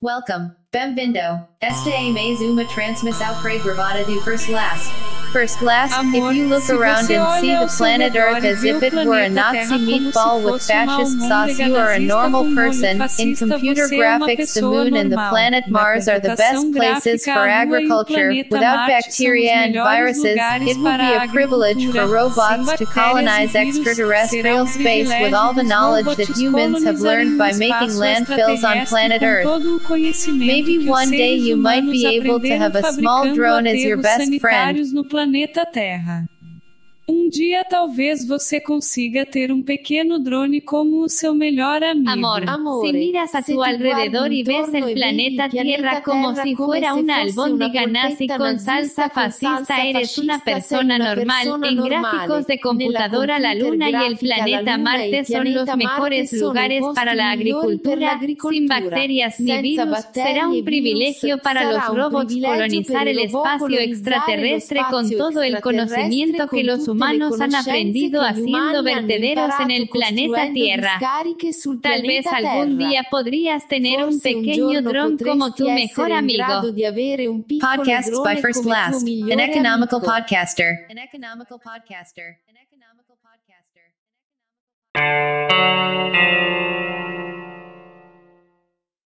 Welcome, Bem-vindo. Esta é mais uma transmissão para gravada do First Last. First Class, if you look around and see the planet Earth as if it were a Nazi meatball with fascist sauce, you are a normal person. In computer graphics, the moon and the planet Mars are the best places for agriculture. Without bacteria and viruses, it would be a privilege for robots to colonize extraterrestrial space with all the knowledge that humans have learned by making landfills on planet Earth todo o conhecimento Maybe one day you might be able to have a small drone as your best friend. Um dia talvez você consiga ter um pequeno drone como o seu melhor amigo. Amor, Amore, si miras a se tu alrededor y ves el planeta Tierra como si fuera se una fosse albóndiga nazi con salsa fascista, eres una persona normal. En gráficos de computadora, la Luna y el planeta Marte son los mejores lugares para la agricultura. Sin bacterias ni virus, será un privilegio para los robots colonizar el espacio extraterrestre con todo el conocimiento con que los le humanos han aprendido haciendo vertederos en el planeta Tierra. Tal vez algún día podrías tener un pequeño dron como tu mejor amigo. Podcasts by First podcaster. An economical podcaster. An economical podcaster.